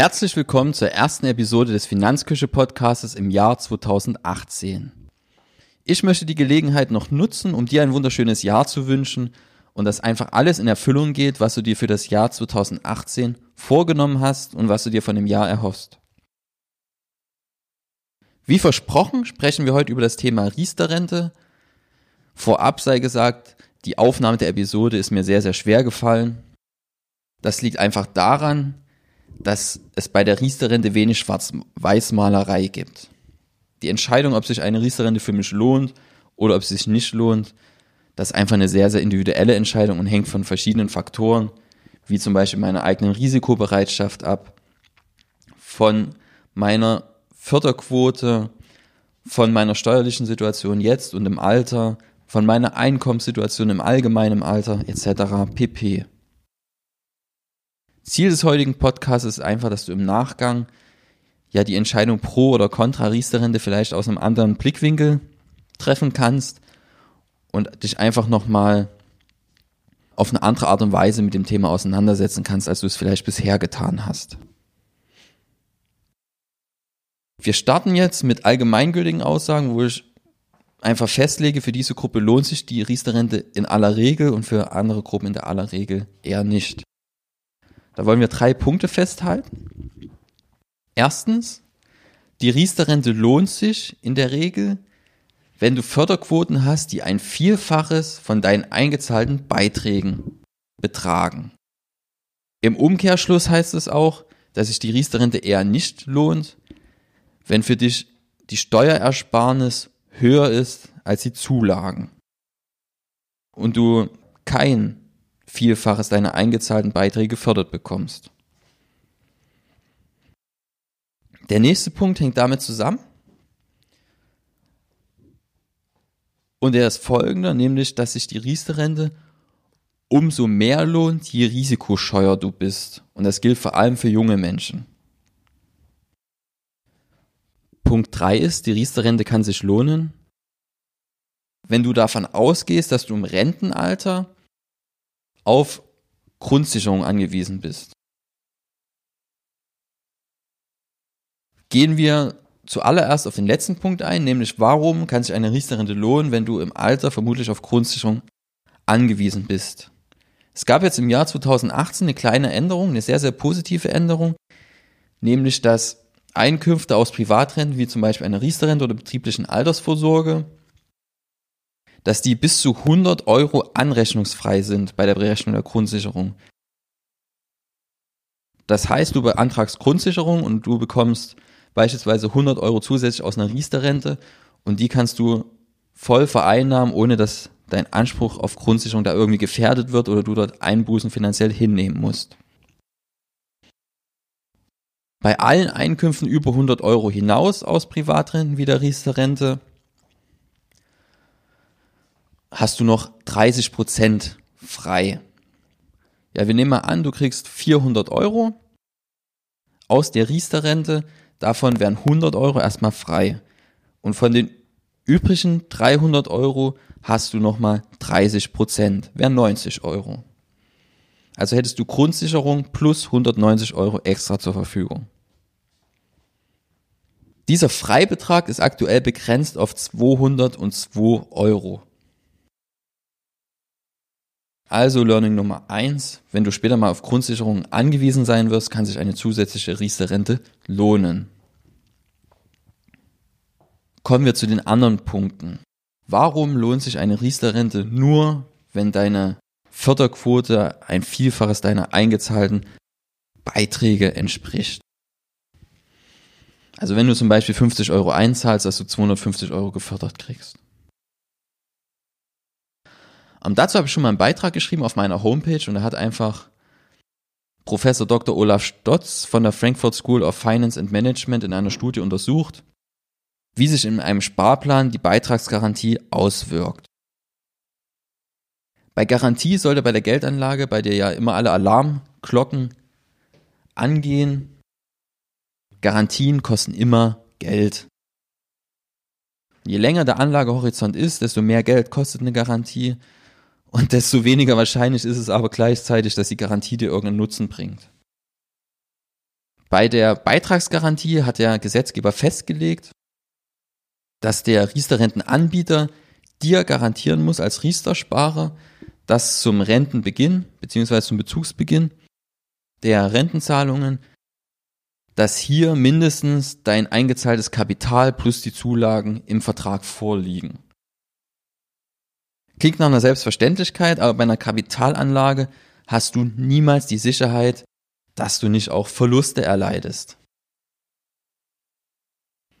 Herzlich willkommen zur ersten Episode des Finanzküche Podcasts im Jahr 2018. Ich möchte die Gelegenheit noch nutzen, um dir ein wunderschönes Jahr zu wünschen und dass einfach alles in Erfüllung geht, was du dir für das Jahr 2018 vorgenommen hast und was du dir von dem Jahr erhoffst. Wie versprochen sprechen wir heute über das Thema Riester-Rente. Vorab sei gesagt, die Aufnahme der Episode ist mir sehr, sehr schwer gefallen. Das liegt einfach daran, dass es bei der Riester-Rente wenig Schwarz-Weiß-Malerei gibt. Die Entscheidung, ob sich eine Riester-Rente für mich lohnt oder ob sie sich nicht lohnt, das ist einfach eine sehr, sehr individuelle Entscheidung und hängt von verschiedenen Faktoren, wie zum Beispiel meiner eigenen Risikobereitschaft ab, von meiner Förderquote, von meiner steuerlichen Situation jetzt und im Alter, von meiner Einkommenssituation im allgemeinen Alter etc. pp. Ziel des heutigen Podcasts ist einfach, dass du im Nachgang ja die Entscheidung pro oder contra Riester-Rente vielleicht aus einem anderen Blickwinkel treffen kannst und dich einfach nochmal auf eine andere Art und Weise mit dem Thema auseinandersetzen kannst, als du es vielleicht bisher getan hast. Wir starten jetzt mit allgemeingültigen Aussagen, wo ich einfach festlege, für diese Gruppe lohnt sich die Riester-Rente in aller Regel und für andere Gruppen in der aller Regel eher nicht. Da wollen wir drei Punkte festhalten. Erstens, die Riester-Rente lohnt sich in der Regel, wenn du Förderquoten hast, die ein Vielfaches von deinen eingezahlten Beiträgen betragen. Im Umkehrschluss heißt es auch, dass sich die Riester-Rente eher nicht lohnt, wenn für dich die Steuerersparnis höher ist als die Zulagen und du kein Vielfaches deiner eingezahlten Beiträge gefördert bekommst. Der nächste Punkt hängt damit zusammen. Und er ist folgender, nämlich, dass sich die Riester-Rente umso mehr lohnt, je risikoscheuer du bist. Und das gilt vor allem für junge Menschen. Punkt 3 ist, die Riester-Rente kann sich lohnen, wenn du davon ausgehst, dass du im Rentenalter auf Grundsicherung angewiesen bist. Gehen wir zuallererst auf den letzten Punkt ein, nämlich warum kann sich eine Riester-Rente lohnen, wenn du im Alter vermutlich auf Grundsicherung angewiesen bist. Es gab jetzt im Jahr 2018 eine kleine Änderung, eine sehr, sehr positive Änderung, nämlich dass Einkünfte aus Privatrenten, wie zum Beispiel eine Riester-Rente oder betrieblichen Altersvorsorge, dass die bis zu 100 Euro anrechnungsfrei sind bei der Berechnung der Grundsicherung. Das heißt, du beantragst Grundsicherung und du bekommst beispielsweise 100 Euro zusätzlich aus einer Riester-Rente und die kannst du voll vereinnahmen, ohne dass dein Anspruch auf Grundsicherung da irgendwie gefährdet wird oder du dort Einbußen finanziell hinnehmen musst. Bei allen Einkünften über 100 Euro hinaus aus Privatrenten wie der Riester-Rente hast du noch 30 Prozent frei. Ja, wir nehmen mal an, du kriegst 400 Euro aus der Riester-Rente, davon wären 100 Euro erstmal frei. Und von den übrigen 300 Euro hast du nochmal 30 Prozent, wären 90 Euro. Also hättest du Grundsicherung plus 190 Euro extra zur Verfügung. Dieser Freibetrag ist aktuell begrenzt auf 202 Euro. Also Learning Nummer eins: wenn du später mal auf Grundsicherung angewiesen sein wirst, kann sich eine zusätzliche Riester-Rente lohnen. Kommen wir zu den anderen Punkten. Warum lohnt sich eine Riester-Rente nur, wenn deine Förderquote ein Vielfaches deiner eingezahlten Beiträge entspricht? Also wenn du zum Beispiel 50 Euro einzahlst, dass du 250 Euro gefördert kriegst. Um, dazu habe ich schon mal einen Beitrag geschrieben auf meiner Homepage und da hat einfach Professor Dr. Olaf Stotz von der Frankfurt School of Finance and Management in einer Studie untersucht, wie sich in einem Sparplan die Beitragsgarantie auswirkt. Bei Garantie sollte bei der Geldanlage, bei der ja immer alle Alarmglocken angehen, Garantien kosten immer Geld. Je länger der Anlagehorizont ist, desto mehr Geld kostet eine Garantie und desto weniger wahrscheinlich ist es aber gleichzeitig, dass die Garantie dir irgendeinen Nutzen bringt. Bei der Beitragsgarantie hat der Gesetzgeber festgelegt, dass der Riester-Rentenanbieter dir garantieren muss als Riester-Sparer, dass zum Rentenbeginn bzw. zum Bezugsbeginn der Rentenzahlungen, dass hier mindestens dein eingezahltes Kapital plus die Zulagen im Vertrag vorliegen. Klingt nach einer Selbstverständlichkeit, aber bei einer Kapitalanlage hast du niemals die Sicherheit, dass du nicht auch Verluste erleidest.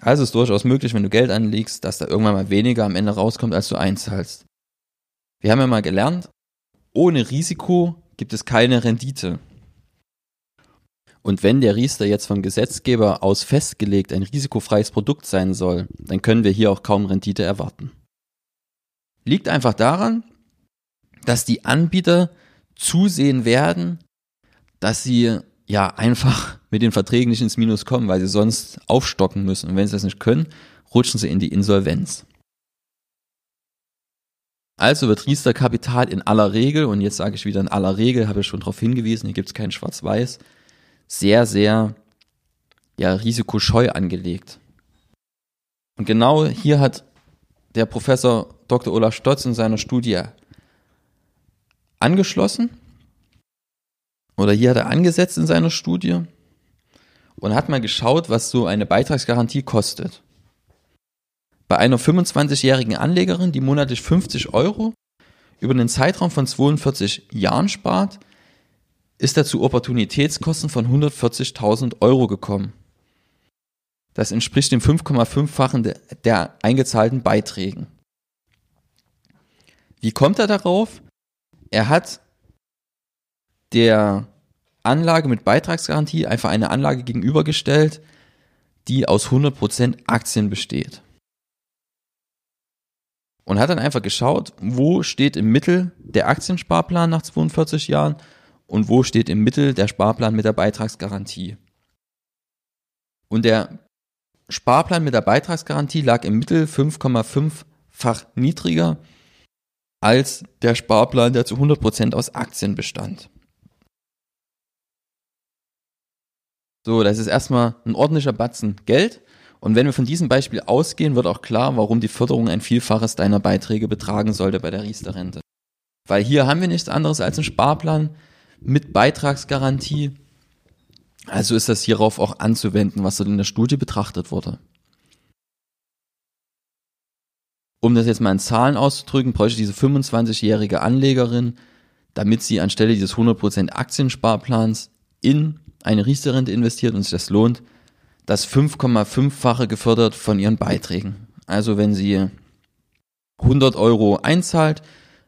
Also ist durchaus möglich, wenn du Geld anlegst, dass da irgendwann mal weniger am Ende rauskommt, als du einzahlst. Wir haben ja mal gelernt, ohne Risiko gibt es keine Rendite. Und wenn der Riester jetzt vom Gesetzgeber aus festgelegt ein risikofreies Produkt sein soll, dann können wir hier auch kaum Rendite erwarten. Liegt einfach daran, dass die Anbieter zusehen werden, dass sie ja einfach mit den Verträgen nicht ins Minus kommen, weil sie sonst aufstocken müssen. Und wenn sie das nicht können, rutschen sie in die Insolvenz. Also wird Riester Kapital in aller Regel, und jetzt sage ich wieder in aller Regel, habe ich schon darauf hingewiesen, hier gibt es kein Schwarz-Weiß, sehr, sehr ja, risikoscheu angelegt. Und genau hier hat der Professor Dr. Olaf Stotz in seiner Studie angeschlossen oder hier hat er angesetzt in seiner Studie und hat mal geschaut, was so eine Beitragsgarantie kostet. Bei einer 25-jährigen Anlegerin, die monatlich 50 Euro über einen Zeitraum von 42 Jahren spart, ist er zu Opportunitätskosten von 140.000 Euro gekommen. Das entspricht dem 5,5-fachen der, eingezahlten Beiträgen. Wie kommt er darauf? Er hat der Anlage mit Beitragsgarantie einfach eine Anlage gegenübergestellt, die aus 100% Aktien besteht. Und hat dann einfach geschaut, wo steht im Mittel der Aktiensparplan nach 42 Jahren und wo steht im Mittel der Sparplan mit der Beitragsgarantie. Und der Sparplan mit der Beitragsgarantie lag im Mittel 5,5-fach niedriger als der Sparplan, der zu 100% aus Aktien bestand. So, das ist erstmal ein ordentlicher Batzen Geld. Und wenn wir von diesem Beispiel ausgehen, wird auch klar, warum die Förderung ein Vielfaches deiner Beiträge betragen sollte bei der Riester-Rente. Weil hier haben wir nichts anderes als einen Sparplan mit Beitragsgarantie. Also ist das hierauf auch anzuwenden, was dort in der Studie betrachtet wurde. Um das jetzt mal in Zahlen auszudrücken, bräuchte diese 25-jährige Anlegerin, damit sie anstelle dieses 100% Aktiensparplans in eine Riester-Rente investiert und sich das lohnt, das 5,5-fache gefördert von ihren Beiträgen. Also wenn sie 100 Euro einzahlt,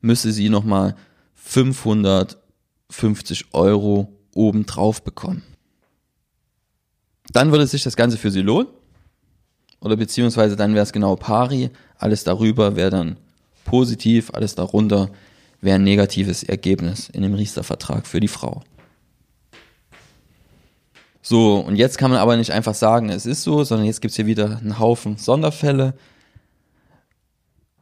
müsste sie nochmal 550 Euro obendrauf bekommen. Dann würde sich das Ganze für sie lohnen. Oder beziehungsweise dann wäre es genau pari. Alles darüber wäre dann positiv, alles darunter wäre ein negatives Ergebnis in dem Riester-Vertrag für die Frau. So, und jetzt kann man aber nicht einfach sagen, es ist so, sondern jetzt gibt's hier wieder einen Haufen Sonderfälle.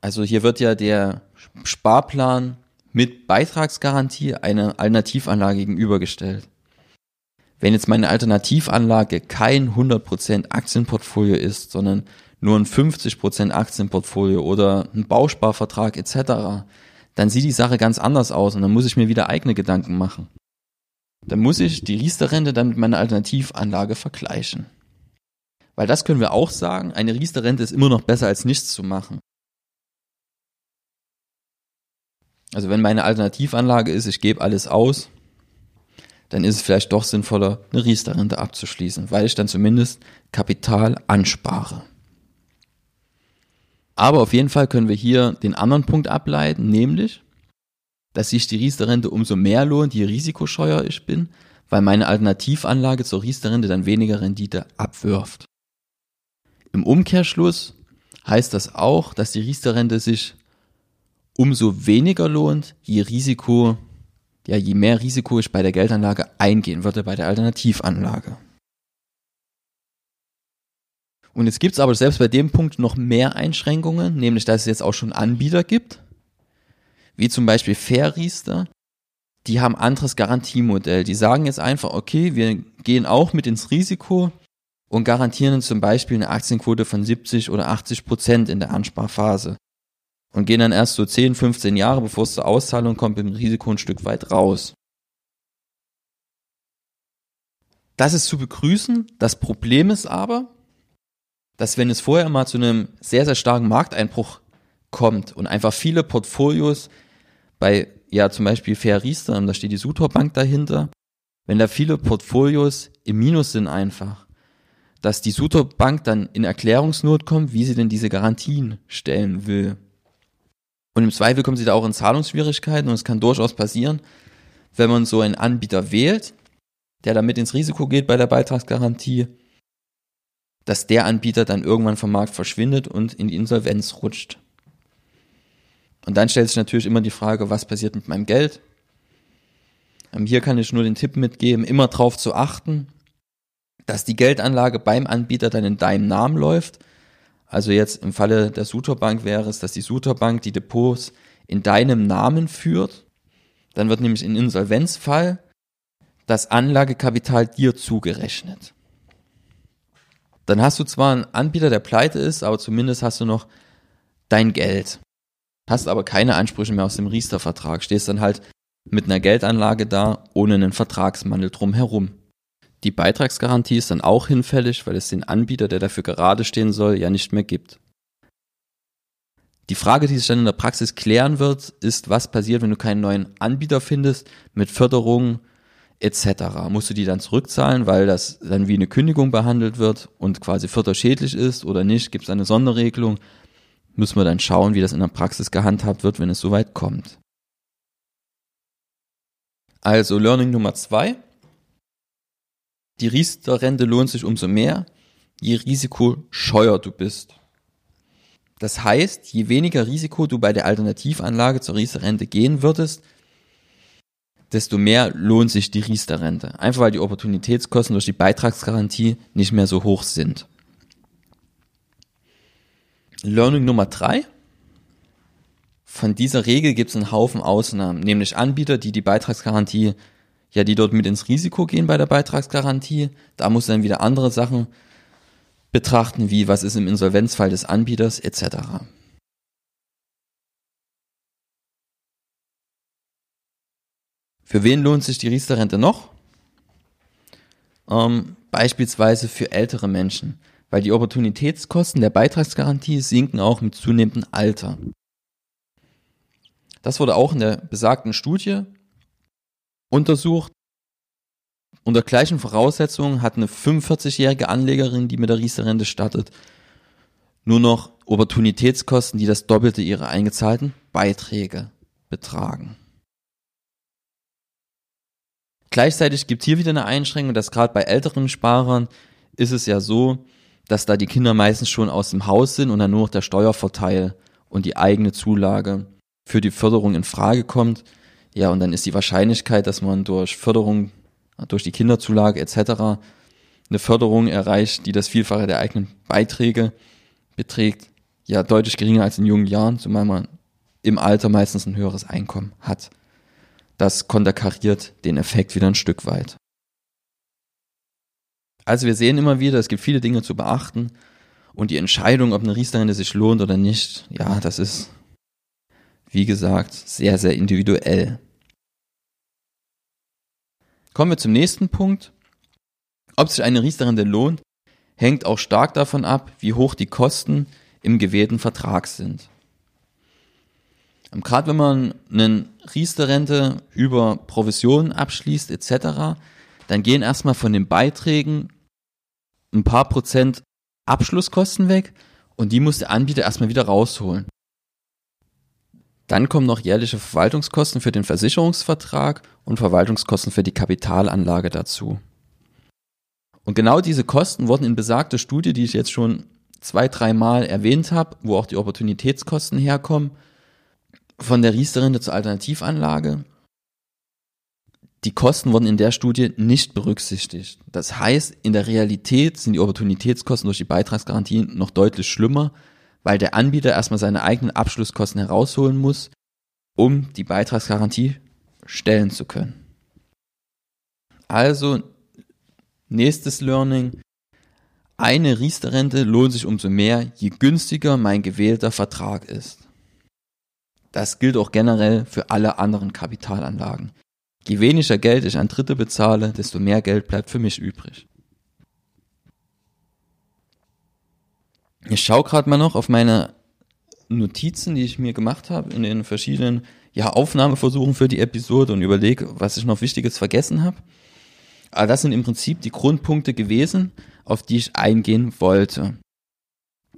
Also hier wird ja der Sparplan mit Beitragsgarantie eine Alternativanlage gegenübergestellt. Wenn jetzt meine Alternativanlage kein 100% Aktienportfolio ist, sondern nur ein 50% Aktienportfolio oder ein Bausparvertrag etc., dann sieht die Sache ganz anders aus und dann muss ich mir wieder eigene Gedanken machen dann muss ich die Riester-Rente dann mit meiner Alternativanlage vergleichen. Weil das können wir auch sagen, eine Riester-Rente ist immer noch besser als nichts zu machen. Also wenn meine Alternativanlage ist, ich gebe alles aus, dann ist es vielleicht doch sinnvoller, eine Riester-Rente abzuschließen, weil ich dann zumindest Kapital anspare. Aber auf jeden Fall können wir hier den anderen Punkt ableiten, nämlich, dass sich die Riester-Rente umso mehr lohnt, je risikoscheuer ich bin, weil meine Alternativanlage zur Riester-Rente dann weniger Rendite abwirft. Im Umkehrschluss heißt das auch, dass die Riester-Rente sich umso weniger lohnt, je Risiko, ja, je mehr Risiko ich bei der Geldanlage eingehen würde bei der Alternativanlage. Und jetzt gibt es aber selbst bei dem Punkt noch mehr Einschränkungen, nämlich dass es jetzt auch schon Anbieter gibt, wie zum Beispiel Fairriester, die haben anderes Garantiemodell. Die sagen jetzt einfach, okay, wir gehen auch mit ins Risiko und garantieren zum Beispiel eine Aktienquote von 70 oder 80 Prozent in der Ansparphase. Und gehen dann erst so 10, 15 Jahre, bevor es zur Auszahlung kommt, dem Risiko ein Stück weit raus. Das ist zu begrüßen. Das Problem ist aber, dass wenn es vorher mal zu einem sehr, sehr starken Markteinbruch kommt und einfach viele Portfolios bei, ja, zum Beispiel Fair Riester, da steht die Sutor Bank dahinter, wenn da viele Portfolios im Minus sind einfach, dass die Sutor Bank dann in Erklärungsnot kommt, wie sie denn diese Garantien stellen will. Und im Zweifel kommen sie da auch in Zahlungsschwierigkeiten und es kann durchaus passieren, wenn man so einen Anbieter wählt, der damit ins Risiko geht bei der Beitragsgarantie, dass der Anbieter dann irgendwann vom Markt verschwindet und in die Insolvenz rutscht. Und dann stellt sich natürlich immer die Frage, was passiert mit meinem Geld? Ähm, hier kann ich nur den Tipp mitgeben, immer darauf zu achten, dass die Geldanlage beim Anbieter dann in deinem Namen läuft. Also jetzt im Falle der Sutorbank wäre es, dass die Sutorbank die Depots in deinem Namen führt. Dann wird nämlich in Insolvenzfall das Anlagekapital dir zugerechnet. Dann hast du zwar einen Anbieter, der pleite ist, aber zumindest hast du noch dein Geld. Hast aber keine Ansprüche mehr aus dem Riester-Vertrag. Stehst dann halt mit einer Geldanlage da, ohne einen Vertragsmandel drumherum. Die Beitragsgarantie ist dann auch hinfällig, weil es den Anbieter, der dafür gerade stehen soll, ja nicht mehr gibt. Die Frage, die sich dann in der Praxis klären wird, ist, was passiert, wenn du keinen neuen Anbieter findest mit Förderungen etc. Musst du die dann zurückzahlen, weil das dann wie eine Kündigung behandelt wird und quasi förderschädlich ist oder nicht? Gibt es eine Sonderregelung? Müssen wir dann schauen, wie das in der Praxis gehandhabt wird, wenn es soweit kommt. Also Learning Nummer zwei. Die Riester-Rente lohnt sich umso mehr, je risikoscheuer du bist. Das heißt, je weniger Risiko du bei der Alternativanlage zur Riester-Rente gehen würdest, desto mehr lohnt sich die Riester-Rente. Einfach weil die Opportunitätskosten durch die Beitragsgarantie nicht mehr so hoch sind. Learning Nummer drei. Von dieser Regel gibt es einen Haufen Ausnahmen, nämlich Anbieter, die die Beitragsgarantie, ja, die dort mit ins Risiko gehen bei der Beitragsgarantie. Da muss dann wieder andere Sachen betrachten, wie was ist im Insolvenzfall des Anbieters etc. Für wen lohnt sich die Riester-Rente noch? Ähm, beispielsweise für ältere Menschen, weil die Opportunitätskosten der Beitragsgarantie sinken auch mit zunehmendem Alter. Das wurde auch in der besagten Studie untersucht. Unter gleichen Voraussetzungen hat eine 45-jährige Anlegerin, die mit der Riester-Rente startet, nur noch Opportunitätskosten, die das Doppelte ihrer eingezahlten Beiträge betragen. Gleichzeitig gibt hier wieder eine Einschränkung, dass gerade bei älteren Sparern ist es ja so, dass da die Kinder meistens schon aus dem Haus sind und dann nur noch der Steuervorteil und die eigene Zulage für die Förderung in Frage kommt. Ja, und dann ist die Wahrscheinlichkeit, dass man durch Förderung, durch die Kinderzulage etc. eine Förderung erreicht, die das Vielfache der eigenen Beiträge beträgt, ja deutlich geringer als in jungen Jahren, zumal man im Alter meistens ein höheres Einkommen hat das konterkariert den Effekt wieder ein Stück weit. Also wir sehen immer wieder, es gibt viele Dinge zu beachten und die Entscheidung, ob eine Riester-Rente sich lohnt oder nicht, ja, das ist, wie gesagt, sehr, sehr individuell. Kommen wir zum nächsten Punkt. Ob sich eine Riester-Rente lohnt, hängt auch stark davon ab, wie hoch die Kosten im gewählten Vertrag sind. Gerade wenn man einen Riester-Rente über Provisionen abschließt etc., dann gehen erstmal von den Beiträgen ein paar Prozent Abschlusskosten weg und die muss der Anbieter erstmal wieder rausholen. Dann kommen noch jährliche Verwaltungskosten für den Versicherungsvertrag und Verwaltungskosten für die Kapitalanlage dazu. Und genau diese Kosten wurden in besagter Studie, die ich jetzt schon zwei, dreimal erwähnt habe, wo auch die Opportunitätskosten herkommen, von der Riester-Rente zur Alternativanlage. Die Kosten wurden in der Studie nicht berücksichtigt. Das heißt, in der Realität sind die Opportunitätskosten durch die Beitragsgarantien noch deutlich schlimmer, weil der Anbieter erstmal seine eigenen Abschlusskosten herausholen muss, um die Beitragsgarantie stellen zu können. Also, nächstes Learning. Eine Riester-Rente lohnt sich umso mehr, je günstiger mein gewählter Vertrag ist. Das gilt auch generell für alle anderen Kapitalanlagen. Je weniger Geld ich an Dritte bezahle, desto mehr Geld bleibt für mich übrig. Ich schaue gerade mal noch auf meine Notizen, die ich mir gemacht habe in den verschiedenen ja, Aufnahmeversuchen für die Episode und überlege, was ich noch Wichtiges vergessen habe. Aber das sind im Prinzip die Grundpunkte gewesen, auf die ich eingehen wollte.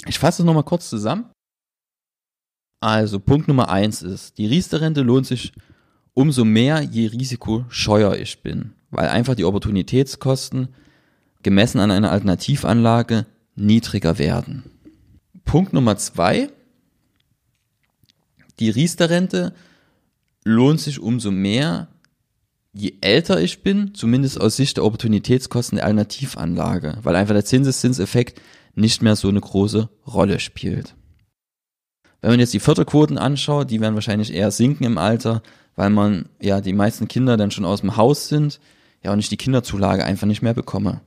Ich fasse es nochmal kurz zusammen. Also Punkt Nummer eins ist, die Riester-Rente lohnt sich umso mehr, je risikoscheuer ich bin, weil einfach die Opportunitätskosten gemessen an einer Alternativanlage niedriger werden. Punkt Nummer zwei, die Riester-Rente lohnt sich umso mehr, je älter ich bin, zumindest aus Sicht der Opportunitätskosten der Alternativanlage, weil einfach der Zinseszinseffekt nicht mehr so eine große Rolle spielt. Wenn man jetzt die Förderquoten anschaut, die werden wahrscheinlich eher sinken im Alter, weil man ja die meisten Kinder dann schon aus dem Haus sind, ja und ich die Kinderzulage einfach nicht mehr bekomme.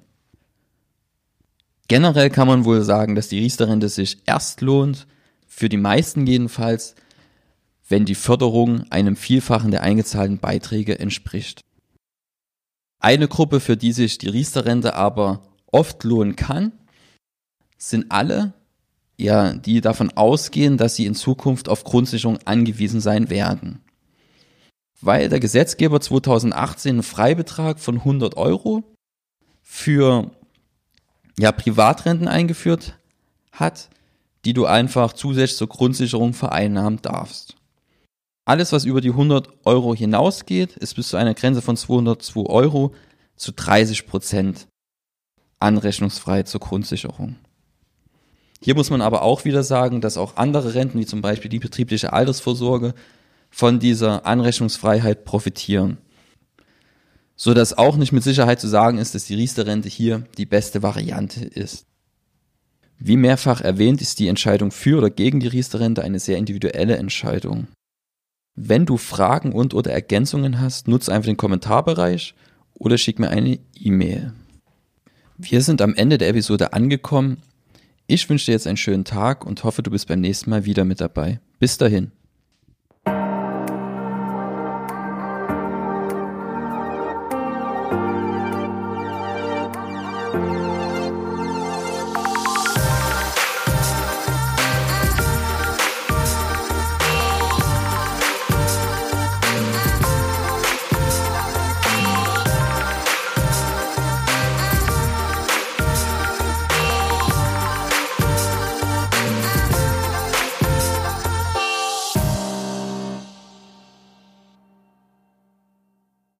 Generell kann man wohl sagen, dass die Riester-Rente sich erst lohnt, für die meisten jedenfalls, wenn die Förderung einem Vielfachen der eingezahlten Beiträge entspricht. Eine Gruppe, für die sich die Riester-Rente aber oft lohnen kann, sind alle, ja, die davon ausgehen, dass sie in Zukunft auf Grundsicherung angewiesen sein werden. Weil der Gesetzgeber 2018 einen Freibetrag von 100 Euro für ja, Privatrenten eingeführt hat, die du einfach zusätzlich zur Grundsicherung vereinnahmen darfst. Alles, was über die 100 Euro hinausgeht, ist bis zu einer Grenze von 202 Euro zu 30 Prozent anrechnungsfrei zur Grundsicherung. Hier muss man aber auch wieder sagen, dass auch andere Renten, wie zum Beispiel die betriebliche Altersvorsorge, von dieser Anrechnungsfreiheit profitieren. So dass auch nicht mit Sicherheit zu sagen ist, dass die Riester-Rente hier die beste Variante ist. Wie mehrfach erwähnt, ist die Entscheidung für oder gegen die Riester-Rente eine sehr individuelle Entscheidung. Wenn du Fragen und oder Ergänzungen hast, nutze einfach den Kommentarbereich oder schick mir eine E-Mail. Wir sind am Ende der Episode angekommen. Ich wünsche dir jetzt einen schönen Tag und hoffe, du bist beim nächsten Mal wieder mit dabei. Bis dahin.